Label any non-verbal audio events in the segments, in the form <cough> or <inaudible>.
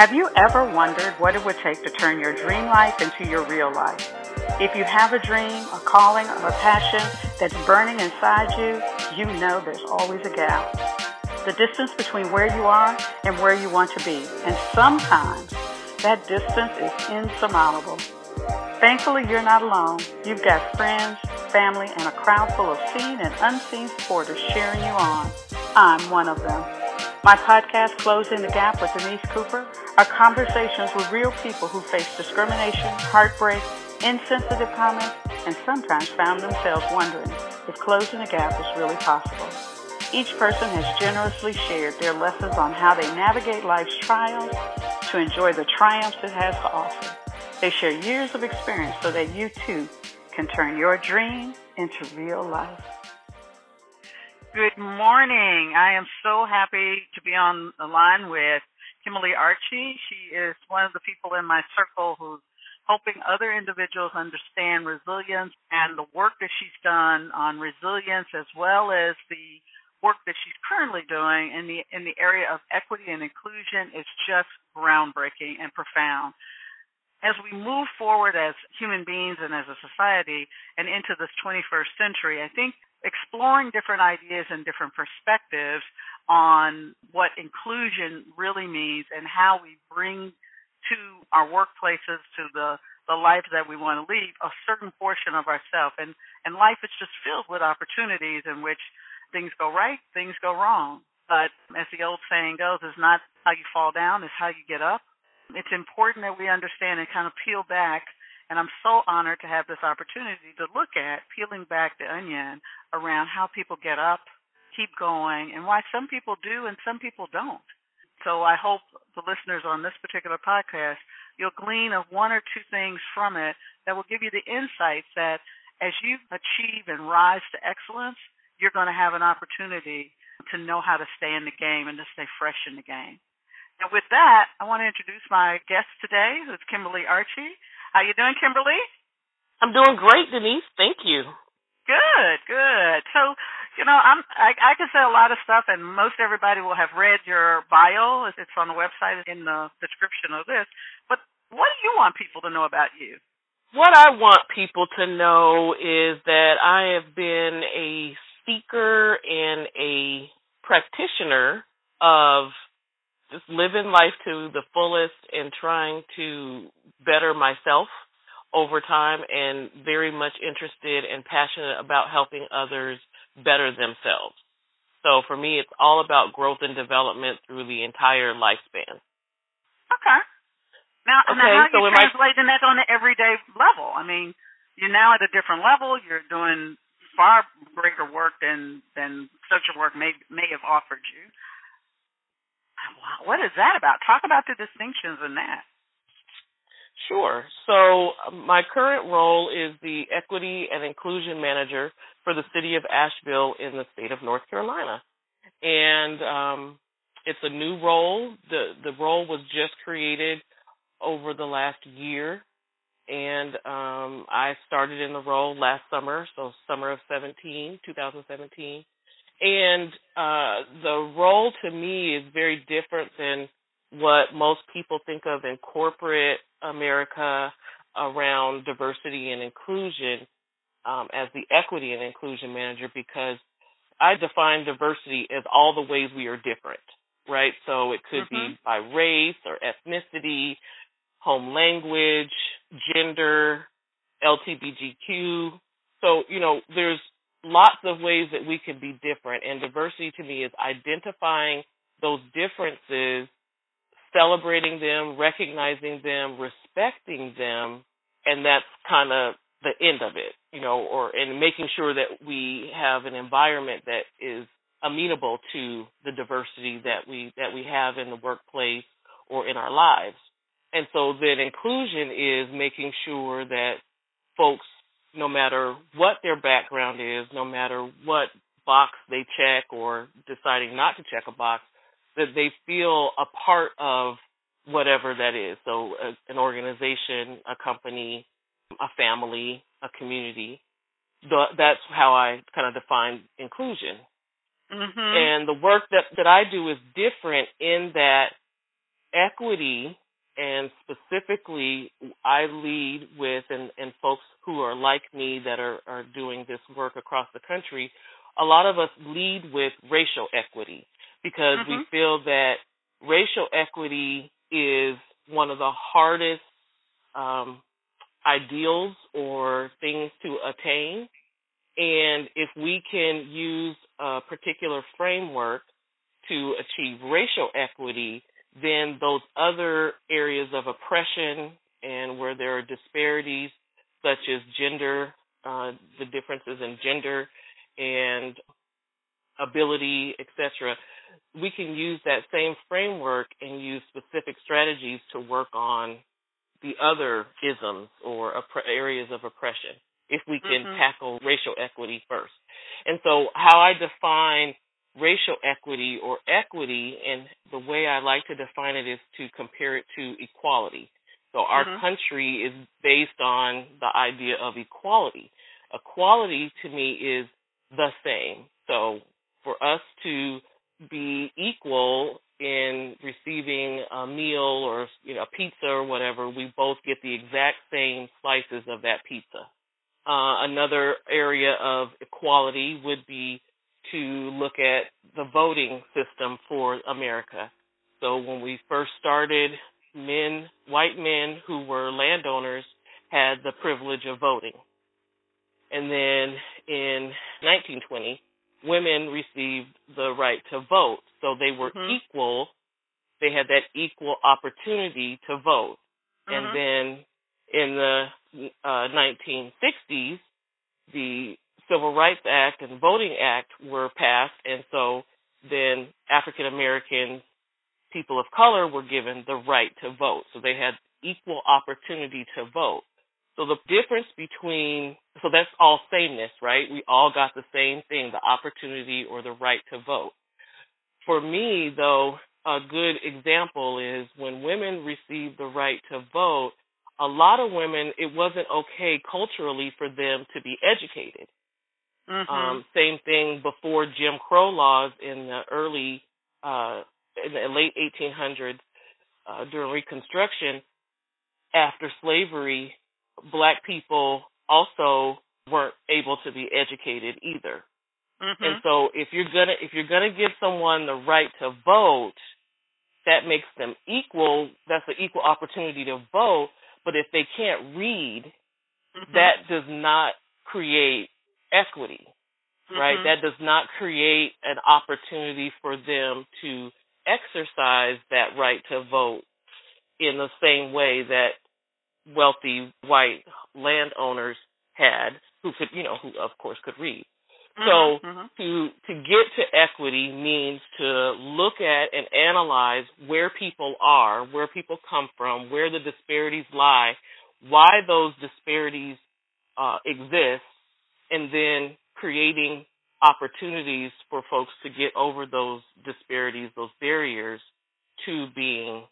Have you ever wondered what it would take to turn your dream life into your real life? If you have a dream, a calling, or a passion that's burning inside you, you know there's always a gap. The distance between where you are and where you want to be. And sometimes that distance is insurmountable. Thankfully, you're not alone. You've got friends, family, and a crowd full of seen and unseen supporters cheering you on. I'm one of them. My podcast, Closing the Gap with Denise Cooper, are conversations with real people who face discrimination, heartbreak, insensitive comments, and sometimes found themselves wondering if closing the gap is really possible. Each person has generously shared their lessons on how they navigate life's trials to enjoy the triumphs it has to offer. They share years of experience so that you too can turn your dream into real life. Good morning. I am so happy to be on the line with Kimberlee Archie. She is one of the people in my circle who's helping other individuals understand resilience and the work that she's done on resilience as well as the work that she's currently doing in the in the area of equity and inclusion is just groundbreaking and profound. As we move forward as human beings and as a society and into this 21st century, I think exploring different ideas and different perspectives on what inclusion really means and how we bring to our workplaces, to the the life that we want to lead, a certain portion of ourselves. And and life is just filled with opportunities in which things go right, things go wrong. But as the old saying goes, it's not how you fall down, it's how you get up. It's important that we understand and kind of peel back. And I'm so honored to have this opportunity to look at peeling back the onion around how people get up, keep going, and why some people do and some people don't. So I hope the listeners on this particular podcast, you'll glean of one or two things from it that will give you the insights that as you achieve and rise to excellence, you're going to have an opportunity to know how to stay in the game and to stay fresh in the game. And with that, I want to introduce my guest today, who's Kimberlee Archie. How you doing, Kimberlee? I'm doing great, Denise. Thank you. Good, good. So, you know, I'm I, I can say a lot of stuff, and most everybody will have read your bio. It's on the website in the description of this. But what do you want people to know about you? What I want people to know is that I have been a speaker and a practitioner of just living life to the fullest and trying to better myself over time and very much interested and passionate about helping others better themselves. So for me, it's all about growth and development through the entire lifespan. Okay. Now, okay, now how so you translating I... that on an everyday level? I mean, you're now at a different level. You're doing far greater work than than social work may may have offered you. What is that about? Talk about the distinctions in that. Sure. So um, my current role is the Equity and Inclusion Manager for the City of Asheville in the state of North Carolina, and um, it's a new role. the The role was just created over the last year, and um, I started in the role last summer, so summer of 17, 2017. And uh, the role to me is very different than what most people think of in corporate America around diversity and inclusion um, as the equity and inclusion manager because I define diversity as all the ways we are different, right? So it could mm-hmm. be by race or ethnicity, home language, gender, LGBTQ. So, you know, there's lots of ways that we can be different. And diversity to me is identifying those differences, celebrating them, recognizing them, respecting them, and that's kind of the end of it, you know, or and making sure that we have an environment that is amenable to the diversity that we that we have in the workplace or in our lives. And so then inclusion is making sure that folks no matter what their background is, no matter what box they check or deciding not to check a box, that they feel a part of whatever that is. So, a, an organization, a company, a family, a community. The, that's how I kind of define inclusion. Mm-hmm. And the work that, that I do is different in that equity and specifically I lead with and, and folks who are like me that are, are doing this work across the country, a lot of us lead with racial equity because mm-hmm. we feel that racial equity is one of the hardest um, ideals or things to attain. And if we can use a particular framework to achieve racial equity, then those other areas of oppression and where there are disparities, such as gender, uh, the differences in gender and ability, etc., we can use that same framework and use specific strategies to work on the other isms or opp- areas of oppression if we can mm-hmm. tackle racial equity first. And so, how I define racial equity or equity, and the way I like to define it is to compare it to equality. So, our mm-hmm. country is based on the idea of equality. Equality to me is the same. So, for us to be equal in receiving a meal or you know pizza or whatever, we both get the exact same slices of that pizza. Uh, another area of equality would be to look at the voting system for America. So when we first started, men, white men who were landowners had the privilege of voting. And then in 1920, women received the right to vote. So they were mm-hmm. equal. They had that equal opportunity to vote. Mm-hmm. And then in the uh, 1960s, the Civil Rights Act and Voting Act were passed, and so then African Americans, people of color, were given the right to vote. So they had equal opportunity to vote. So the difference between, so that's all sameness, right? We all got the same thing, the opportunity or the right to vote. For me, though, a good example is when women received the right to vote, a lot of women, it wasn't okay culturally for them to be educated. Mm-hmm. Um, same thing before Jim Crow laws in the early, uh, in the late 1800s, uh, during Reconstruction, after slavery, black people also weren't able to be educated either. Mm-hmm. And so if you're gonna if you're gonna give someone the right to vote, that makes them equal. That's an equal opportunity to vote. But if they can't read, mm-hmm. that does not create equity, mm-hmm. right? That does not create an opportunity for them to exercise that right to vote in the same way that wealthy white landowners had who could, you know, who of course could read. Mm-hmm, so mm-hmm. to to get to equity means to look at and analyze where people are, where people come from, where the disparities lie, why those disparities uh, exist, and then creating opportunities for folks to get over those disparities, those barriers to being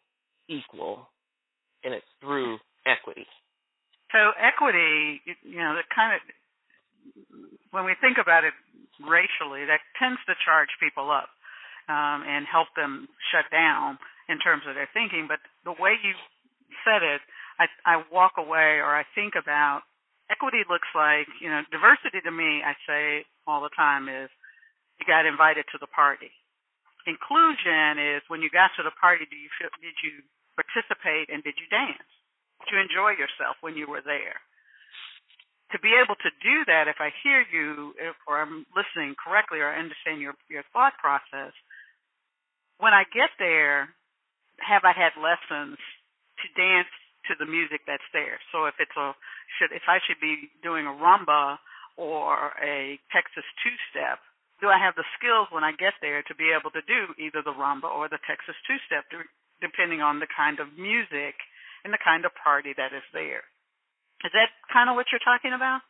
equal. And it's through equity. So equity, you know, that kind of when we think about it racially, that tends to charge people up um, and help them shut down in terms of their thinking. But the way you said it, I, I walk away or I think about equity looks like, you know, diversity to me, I say all the time is you got invited to the party. Inclusion is when you got to the party, do you feel, did you participate and did you dance? to enjoy yourself when you were there. To be able to do that, if I hear you, if, or I'm listening correctly, or I understand your your thought process, when I get there, have I had lessons to dance to the music that's there? So if it's a should if I should be doing a rumba or a Texas two step, do I have the skills when I get there to be able to do either the rumba or the Texas two step, depending on the kind of music and the kind of party that is there. Is that kind of what you're talking about?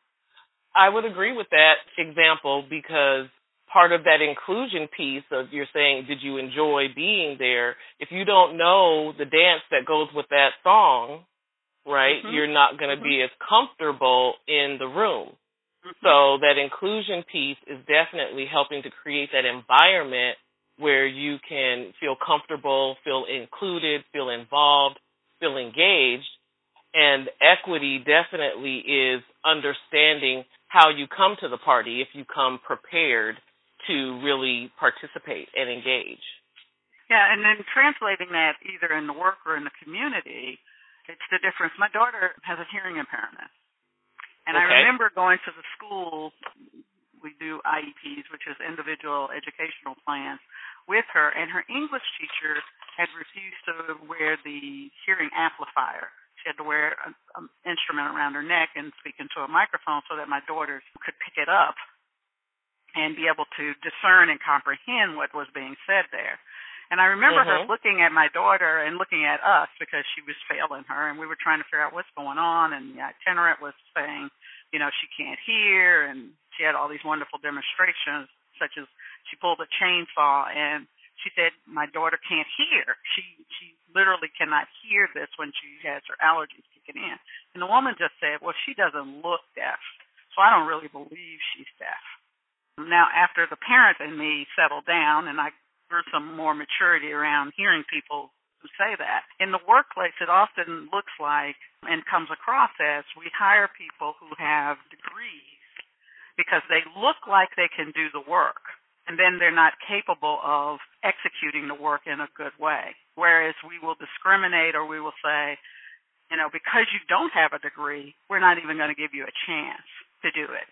I would agree with that example because part of that inclusion piece of you're saying, did you enjoy being there? If you don't know the dance that goes with that song, right, mm-hmm. you're not going to mm-hmm. be as comfortable in the room. Mm-hmm. So that inclusion piece is definitely helping to create that environment where you can feel comfortable, feel included, feel involved, feel engaged. And equity definitely is understanding how you come to the party if you come prepared to really participate and engage. Yeah, and then translating that either in the work or in the community, it's the difference. My daughter has a hearing impairment. And okay. I remember going to the school, we do IEPs, which is individual educational plans, with her, and her English teacher had refused to wear the hearing amplifier. She had to wear an instrument around her neck and speak into a microphone so that my daughters could pick it up and be able to discern and comprehend what was being said there. And I remember mm-hmm. her looking at my daughter and looking at us because she was failing her, and we were trying to figure out what's going on. And the itinerant was saying, you know, she can't hear, and she had all these wonderful demonstrations, such as she pulled a chainsaw, and she said, my daughter can't hear. She she literally cannot hear this when she has her allergies kicking in. And the woman just said, well, she doesn't look deaf, so I don't really believe she's deaf. Now, after the parent and me settled down, and I for some more maturity around hearing people who say that. In the workplace, it often looks like and comes across as we hire people who have degrees because they look like they can do the work and then they're not capable of executing the work in a good way. Whereas we will discriminate or we will say, you know, because you don't have a degree, we're not even going to give you a chance to do it.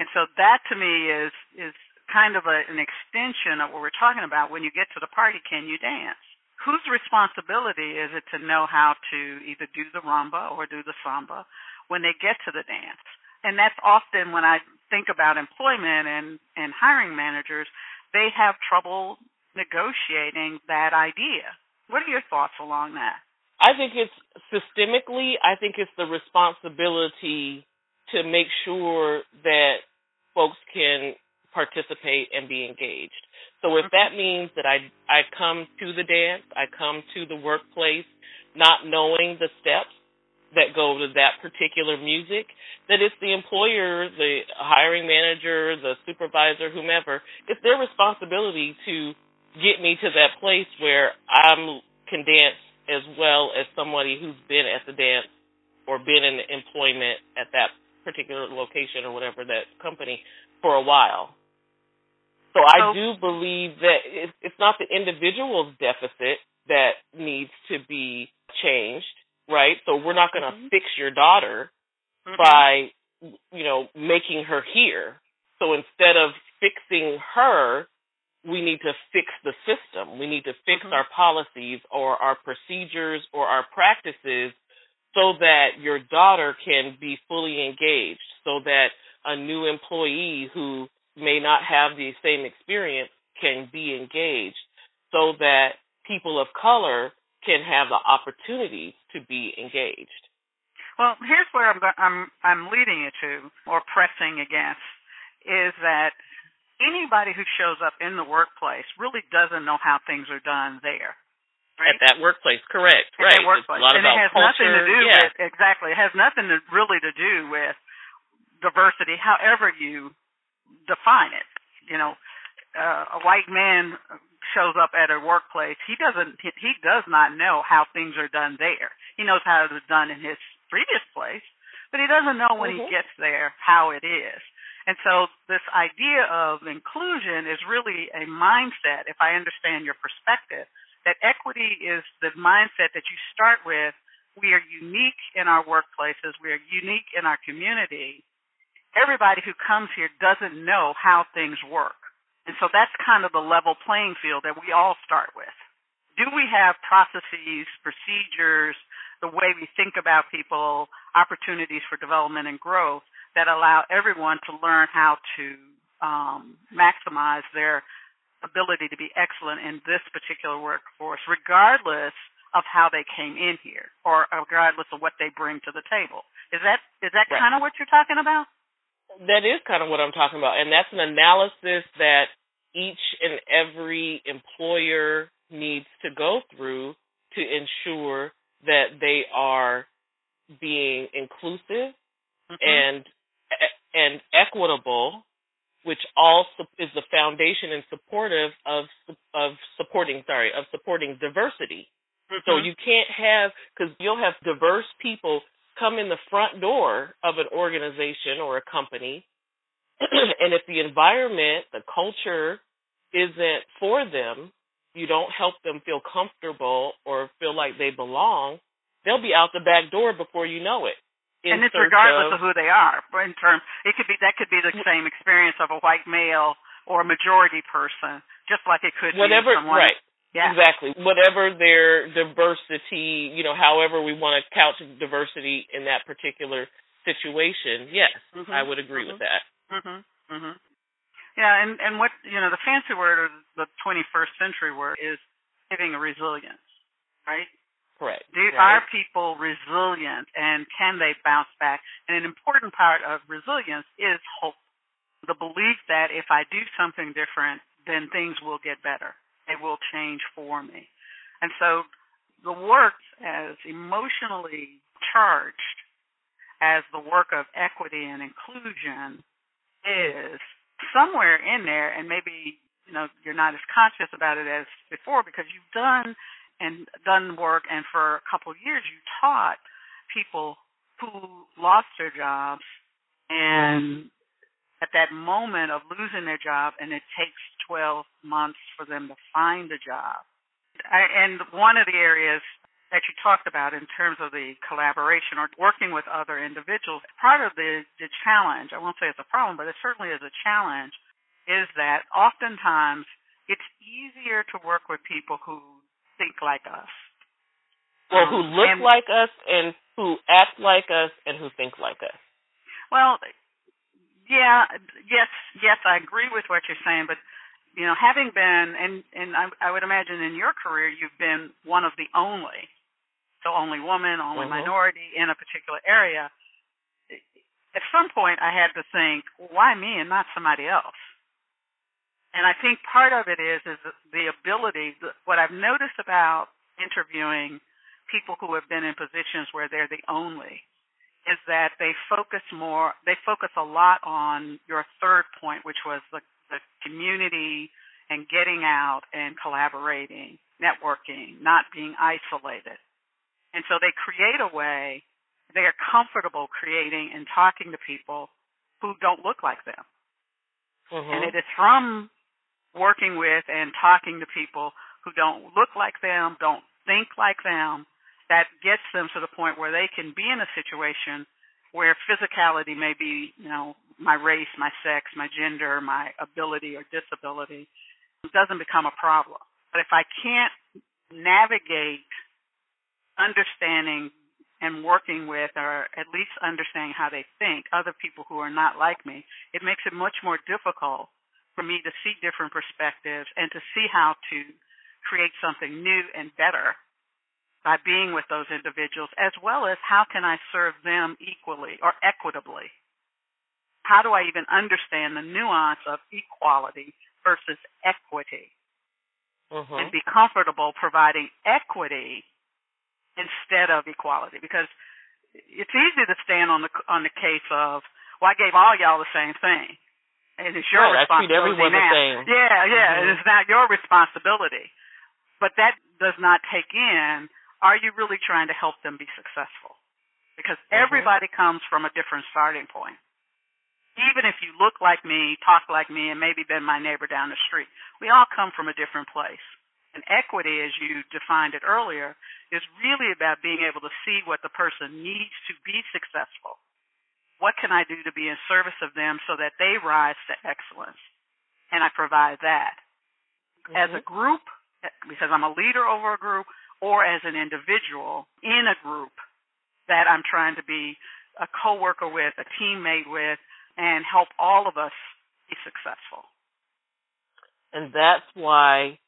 And so that to me is is kind of a, an extension of what we're talking about. When you get to the party, can you dance? Whose responsibility is it to know how to either do the rumba or do the samba when they get to the dance? And that's often when I think about employment and, and hiring managers, they have trouble negotiating that idea. What are your thoughts along that? I think it's systemically, I think it's the responsibility to make sure that folks can participate and be engaged. So if that means that I I come to the dance, I come to the workplace not knowing the steps that go to that particular music, that it's the employer, the hiring manager, the supervisor, whomever, it's their responsibility to get me to that place where I'm can dance as well as somebody who's been at the dance or been in employment at that particular location or whatever that company for a while. So I do believe that it's not the individual's deficit that needs to be changed, right? So we're not going to mm-hmm. fix your daughter mm-hmm. by, you know, making her hear. So instead of fixing her, we need to fix the system. We need to fix mm-hmm. our policies or our procedures or our practices so that your daughter can be fully engaged, so that a new employee who may not have the same experience can be engaged so that people of color can have the opportunity to be engaged. Well, here's where I'm I'm I'm leading you to or pressing against is that anybody who shows up in the workplace really doesn't know how things are done there. Right? At that workplace, correct? At right. That workplace. and it has culture. nothing to do yeah. with exactly. It has nothing to really to do with diversity. However you define it. You know, uh, a white man shows up at a workplace, he doesn't he does not know how things are done there. He knows how it was done in his previous place, but he doesn't know when mm-hmm. he gets there how it is. And so this idea of inclusion is really a mindset, if I understand your perspective, that equity is the mindset that you start with. We are unique in our workplaces. We are unique in our community everybody who comes here doesn't know how things work. And so that's kind of the level playing field that we all start with. Do we have processes, procedures, the way we think about people, opportunities for development and growth that allow everyone to learn how to um, maximize their ability to be excellent in this particular workforce, regardless of how they came in here or regardless of what they bring to the table. Is that is that right. kind of what you're talking about? that is kind of what I'm talking about, and that's an analysis that each and every employer needs to go through to ensure that they are being inclusive mm-hmm. and and equitable which all is the foundation and supportive of of supporting sorry of supporting diversity. Mm-hmm. So you can't have because you'll have diverse people come in the front door of an organization or a company, <clears throat> and if the environment, the culture isn't for them, you don't help them feel comfortable or feel like they belong, they'll be out the back door before you know it and it's regardless of, of who they are. In terms, it could be that could be the same experience of a white male or a majority person, just like it could whatever, be someone. Right. Yeah. Exactly. Whatever their diversity, you know, however we want to couch diversity in that particular situation, yes, mm-hmm. I would agree mm-hmm. with that. Mhm. Mhm. Yeah, and and what you know, the fancy word or the 21st century word is giving resilience, right? Correct. Do, right. Are people resilient and can they bounce back? And an important part of resilience is hope. The belief that if I do something different, then things will get better. They will change for me. And so the work as emotionally charged as the work of equity and inclusion is somewhere in there and maybe you know you're not as conscious about it as before because you've done and done work, and for a couple of years you taught people who lost their jobs and at that moment of losing their job, and it takes 12 months for them to find a job. And one of the areas that you talked about in terms of the collaboration or working with other individuals, part of the, the challenge, I won't say it's a problem, but it certainly is a challenge, is that oftentimes it's easier to work with people who think like us. Well, who look and, like us and who act like us and who think like us. Well, yeah, yes, yes, I agree with what you're saying, but you know, having been and and I, I would imagine in your career you've been one of the only, so only woman, only mm-hmm. minority in a particular area. At some point, I had to think, why me and not somebody else? And I think part of it is is the ability. What I've noticed about interviewing people who have been in positions where they're the only is that they focus more. They focus a lot on your third point, which was the, the community and getting out and collaborating, networking, not being isolated. And so they create a way. They are comfortable creating and talking to people who don't look like them. Mm-hmm. And it is from working with and talking to people who don't look like them, don't think like them, that gets them to the point where they can be in a situation where physicality may be, you know, my race, my sex, my gender, my ability or disability doesn't become a problem. But if I can't navigate understanding and working with or at least understanding how they think, other people who are not like me, it makes it much more difficult for me to see different perspectives and to see how to create something new and better by being with those individuals, as well as how can I serve them equally or equitably? How do I even understand the nuance of equality versus equity? Mm-hmm. And be comfortable providing equity instead of equality because it's easy to stand on the on the case of well I gave all y'all the same thing and it's your right, responsibility I treat everyone now. the same. Yeah, yeah, mm-hmm. it's not your responsibility. But that does not take in are you really trying to help them be successful? Because mm-hmm. everybody comes from a different starting point. Even if you look like me, talk like me, and maybe been my neighbor down the street, we all come from a different place. And equity, as you defined it earlier, is really about being able to see what the person needs to be successful what can I do to be in service of them so that they rise to excellence? And I provide that. Mm-hmm. As a group, because I'm a leader over a group, or as an individual in a group that I'm trying to be a coworker with, a teammate with, and help all of us be successful. And that's why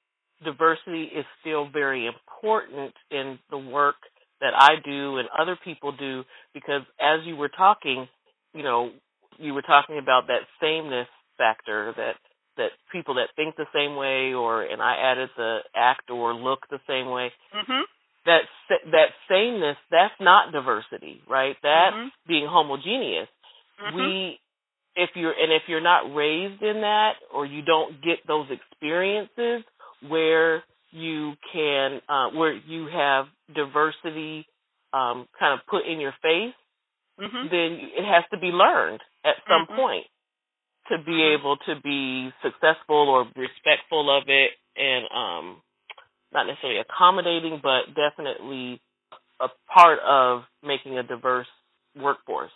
diversity is still very important in the work that I do and other people do because as you were talking, you know, you were talking about that sameness factor that that people that think the same way, or and I added the act or look the same way. Mm-hmm. That that sameness, that's not diversity, right? That's mm-hmm. being homogeneous. Mm-hmm. We if you're and if you're not raised in that or you don't get those experiences where you can uh, where you have diversity um, kind of put in your face, mm-hmm. then it has to be learned at some mm-hmm. point to be mm-hmm. able to be successful or respectful of it and um not necessarily accommodating but definitely a part of making a diverse workforce.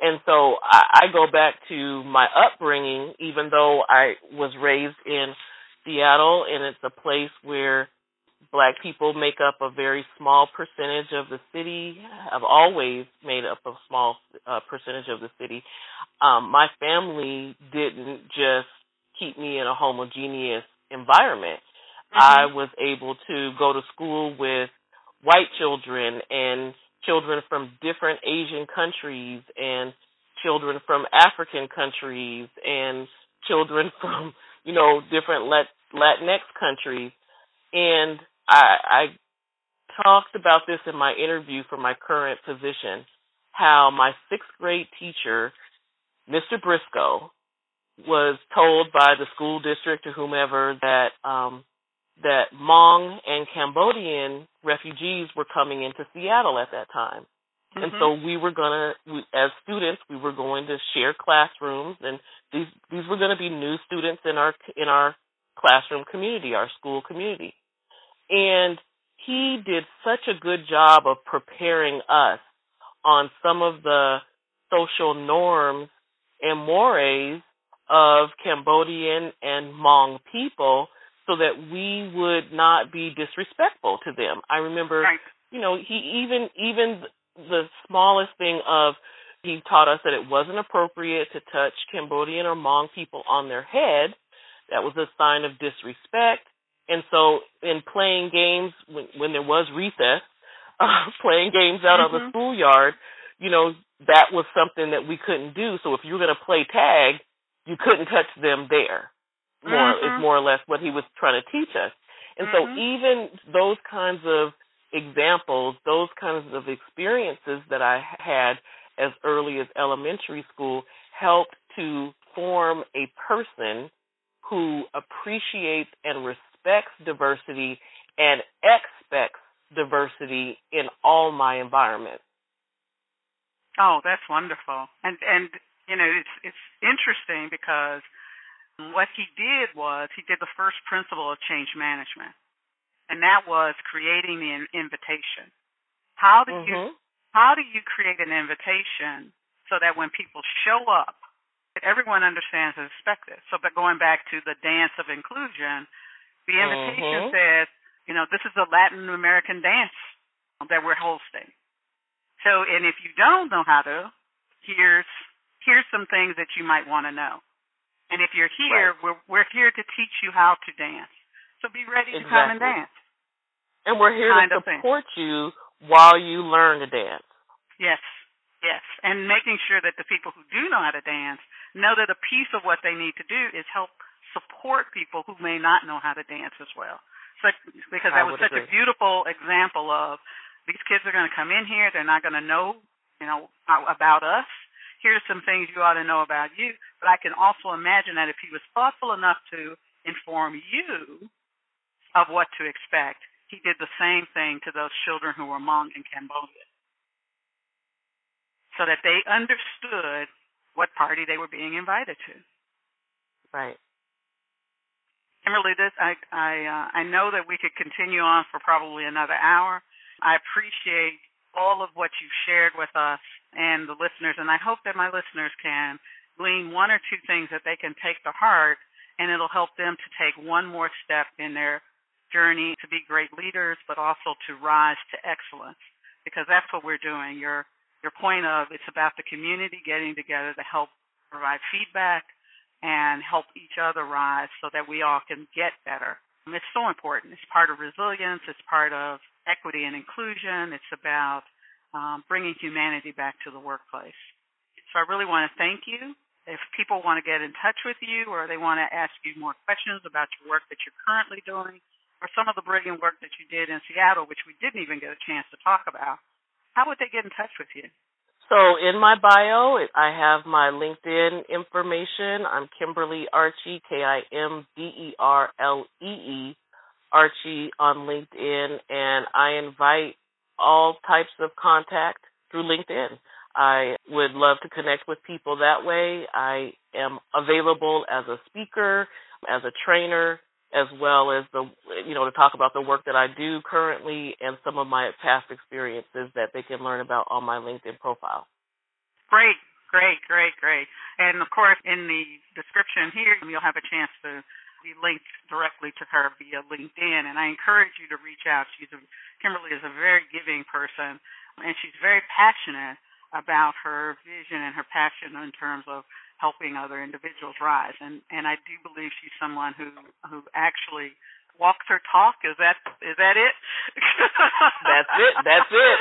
And so I, I go back to my upbringing, even though I was raised in Seattle and it's a place where black people make up a very small percentage of the city, have always made up a small uh, percentage of the city. Um, my family didn't just keep me in a homogeneous environment. Mm-hmm. I was able to go to school with white children and children from different Asian countries and children from African countries and children <laughs> from, you know, different Latinx countries. And I, I talked about this in my interview for my current position, how my sixth grade teacher, Mr. Briscoe, was told by the school district or whomever that um, that Hmong and Cambodian refugees were coming into Seattle at that time. Mm-hmm. And so we were gonna, we, as students, we were going to share classrooms, and these these were going to be new students in our in our classroom community, our school community. And he did such a good job of preparing us on some of the social norms and mores of Cambodian and Hmong people so that we would not be disrespectful to them. I remember, right. you know, he even even the smallest thing of he taught us that it wasn't appropriate to touch Cambodian or Hmong people on their head. That was a sign of disrespect. And so, in playing games when, when there was recess, <laughs> uh, playing games out mm-hmm. on the schoolyard, you know, that was something that we couldn't do. So if you were going to play tag, you couldn't touch them there more mm-hmm. is more or less what he was trying to teach us. And mm-hmm. so even those kinds of examples, those kinds of experiences that I had as early as elementary school helped to form a person who appreciates and respects diversity and expects diversity in all my environments. Oh, that's wonderful. And and you know, it's it's interesting because what he did was he did the first principle of change management, and that was creating the invitation. How do mm-hmm. you how do you create an invitation so that when people show up, everyone understands and expects it? So, but going back to the dance of inclusion, the invitation mm-hmm. says, you know, this is a Latin American dance that we're hosting. So, and if you don't know how to, here's here's some things that you might want to know. And if you're here, right. we're we're here to teach you how to dance. So be ready exactly. to come and dance. And we're here kind to support you while you learn to dance. Yes, yes. And making sure that the people who do know how to dance know that a piece of what they need to do is help support people who may not know how to dance as well. So, because that was such agree. a beautiful example of these kids are going to come in here, they're not going to know, you know, about us here's some things you ought to know about you. But I can also imagine that if he was thoughtful enough to inform you of what to expect, he did the same thing to those children who were Hmong in Cambodia. So that they understood what party they were being invited to. Right. Kimberlee, this I I uh, I know that we could continue on for probably another hour. I appreciate all of what you've shared with us and the listeners, and I hope that my listeners can glean one or two things that they can take to heart, and it'll help them to take one more step in their journey to be great leaders, but also to rise to excellence, because that's what we're doing. Your your point of it's about the community getting together to help provide feedback and help each other rise so that we all can get better. And It's so important. It's part of resilience. It's part of equity and inclusion. It's about um, bringing humanity back to the workplace. So I really want to thank you. If people want to get in touch with you or they want to ask you more questions about your work that you're currently doing or some of the brilliant work that you did in Seattle, which we didn't even get a chance to talk about, how would they get in touch with you? So in my bio, I have my LinkedIn information. I'm Kimberlee Archie, K-I-M-B-E-R-L-E-E, Archie on LinkedIn, and I invite all types of contact through LinkedIn. I would love to connect with people that way. I am available as a speaker, as a trainer, as well as the you know to talk about the work that I do currently and some of my past experiences that they can learn about on my LinkedIn profile. Great, great, great, great. And of course, in the description here, you'll have a chance to be linked directly to her via LinkedIn. And I encourage you to reach out. She's a, Kimberlee is a very giving person, and she's very passionate about her vision and her passion in terms of helping other individuals rise. And and I do believe she's someone who who actually walks her talk. Is that is that it? <laughs> That's it. That's it.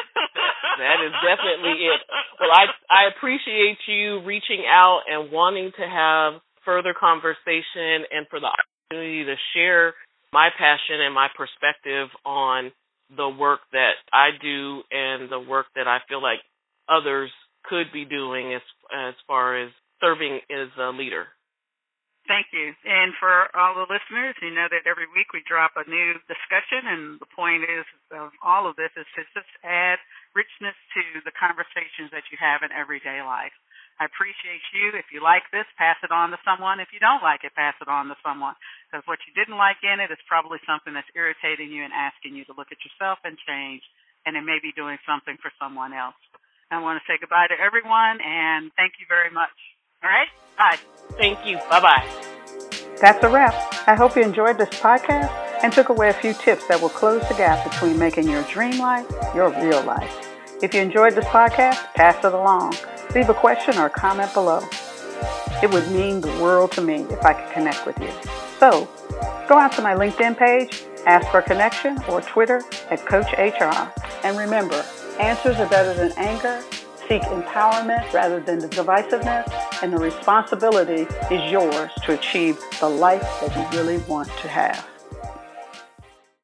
That is definitely it. Well, I I appreciate you reaching out and wanting to have further conversation and for the opportunity to share my passion and my perspective on the work that I do and the work that I feel like others could be doing as as far as serving as a leader. Thank you. And for all the listeners, you know that every week we drop a new discussion, and the point is of all of this is to just add richness to the conversations that you have in everyday life. I appreciate you. If you like this, pass it on to someone. If you don't like it, pass it on to someone. Because what you didn't like in it is probably something that's irritating you and asking you to look at yourself and change, and it may be doing something for someone else. I want to say goodbye to everyone, and thank you very much. All right? Bye. Thank you. Bye bye. That's a wrap. I hope you enjoyed this podcast and took away a few tips that will close the gap between making your dream life your real life. If you enjoyed this podcast, pass it along. Leave a question or a comment below. It would mean the world to me if I could connect with you. So, go out to my LinkedIn page, ask for a connection, or Twitter at Coach HR. And remember, answers are better than anger Seek empowerment rather than the divisiveness, and the responsibility is yours to achieve the life that you really want to have.